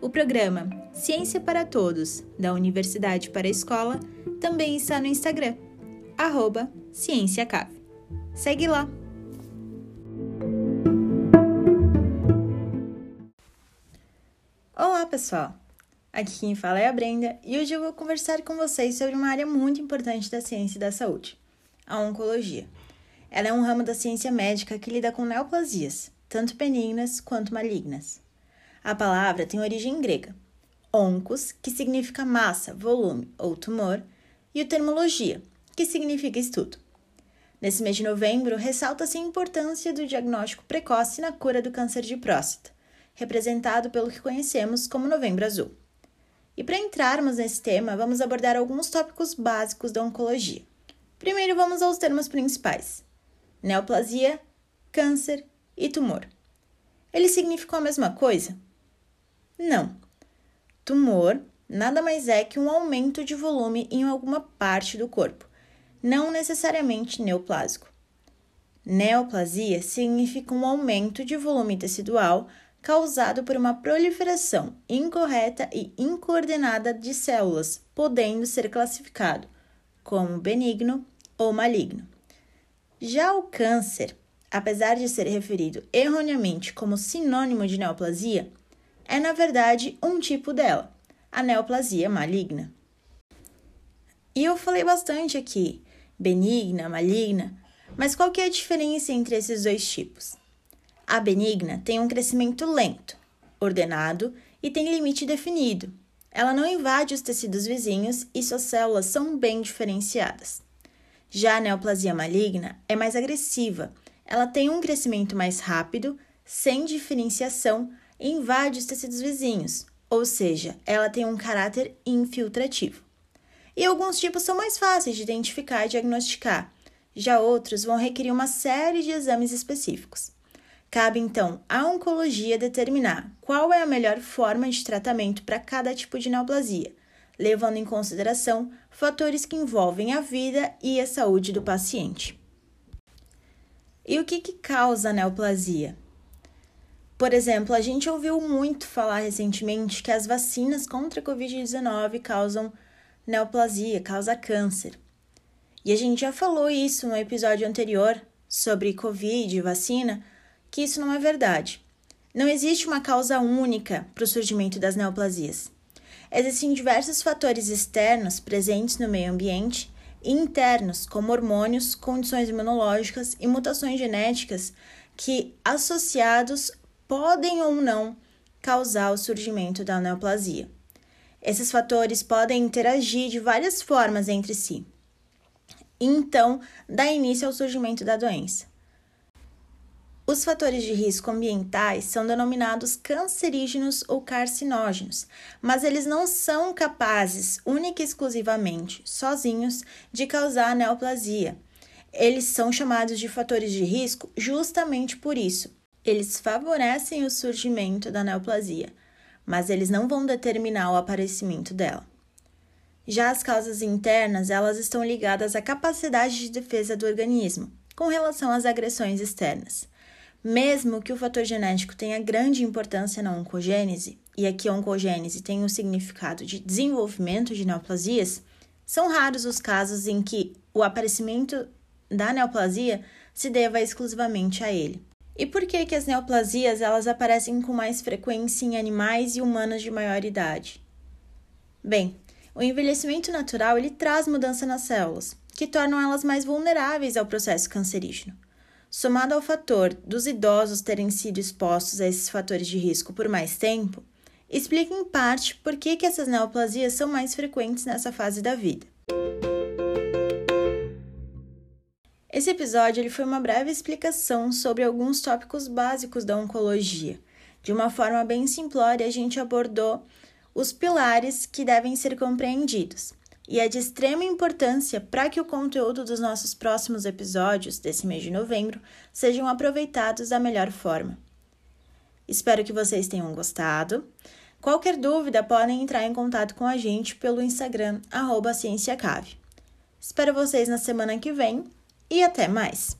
o programa Ciência para Todos, da Universidade para a Escola, também está no Instagram, arroba CiênciaCave. Segue lá! Olá, pessoal! Aqui quem fala é a Brenda e hoje eu vou conversar com vocês sobre uma área muito importante da ciência e da saúde, a oncologia. Ela é um ramo da ciência médica que lida com neoplasias, tanto benignas quanto malignas. A palavra tem origem grega, oncos, que significa massa, volume ou tumor, e o termologia, que significa estudo. Nesse mês de novembro, ressalta-se a importância do diagnóstico precoce na cura do câncer de próstata, representado pelo que conhecemos como Novembro Azul. E para entrarmos nesse tema, vamos abordar alguns tópicos básicos da oncologia. Primeiro, vamos aos termos principais: neoplasia, câncer e tumor. Eles significam a mesma coisa? Não. Tumor nada mais é que um aumento de volume em alguma parte do corpo, não necessariamente neoplásico. Neoplasia significa um aumento de volume tecidual causado por uma proliferação incorreta e incoordenada de células, podendo ser classificado como benigno ou maligno. Já o câncer, apesar de ser referido erroneamente como sinônimo de neoplasia, é na verdade um tipo dela, a neoplasia maligna. E eu falei bastante aqui, benigna, maligna, mas qual que é a diferença entre esses dois tipos? A benigna tem um crescimento lento, ordenado e tem limite definido. Ela não invade os tecidos vizinhos e suas células são bem diferenciadas. Já a neoplasia maligna é mais agressiva. Ela tem um crescimento mais rápido, sem diferenciação, invade os tecidos vizinhos, ou seja, ela tem um caráter infiltrativo. E alguns tipos são mais fáceis de identificar e diagnosticar, já outros vão requerer uma série de exames específicos. Cabe então à oncologia determinar qual é a melhor forma de tratamento para cada tipo de neoplasia, levando em consideração fatores que envolvem a vida e a saúde do paciente. E o que, que causa a neoplasia? Por exemplo, a gente ouviu muito falar recentemente que as vacinas contra a Covid-19 causam neoplasia, causa câncer. E a gente já falou isso no episódio anterior sobre Covid e vacina, que isso não é verdade. Não existe uma causa única para o surgimento das neoplasias. Existem diversos fatores externos presentes no meio ambiente e internos, como hormônios, condições imunológicas e mutações genéticas, que, associados podem ou não causar o surgimento da neoplasia. Esses fatores podem interagir de várias formas entre si. Então, dá início ao surgimento da doença. Os fatores de risco ambientais são denominados cancerígenos ou carcinógenos, mas eles não são capazes, única e exclusivamente, sozinhos, de causar a neoplasia. Eles são chamados de fatores de risco justamente por isso, eles favorecem o surgimento da neoplasia, mas eles não vão determinar o aparecimento dela. Já as causas internas, elas estão ligadas à capacidade de defesa do organismo com relação às agressões externas. Mesmo que o fator genético tenha grande importância na oncogênese, e aqui a oncogênese tem o um significado de desenvolvimento de neoplasias, são raros os casos em que o aparecimento da neoplasia se deva exclusivamente a ele. E por que, que as neoplasias elas aparecem com mais frequência em animais e humanos de maior idade? Bem, o envelhecimento natural ele traz mudança nas células, que tornam elas mais vulneráveis ao processo cancerígeno. Somado ao fator dos idosos terem sido expostos a esses fatores de risco por mais tempo, explica em parte por que, que essas neoplasias são mais frequentes nessa fase da vida. Esse episódio ele foi uma breve explicação sobre alguns tópicos básicos da oncologia. De uma forma bem simplória, a gente abordou os pilares que devem ser compreendidos. e é de extrema importância para que o conteúdo dos nossos próximos episódios desse mês de novembro sejam aproveitados da melhor forma. Espero que vocês tenham gostado. Qualquer dúvida, podem entrar em contato com a gente pelo Instagram, arroba Espero vocês na semana que vem e até mais!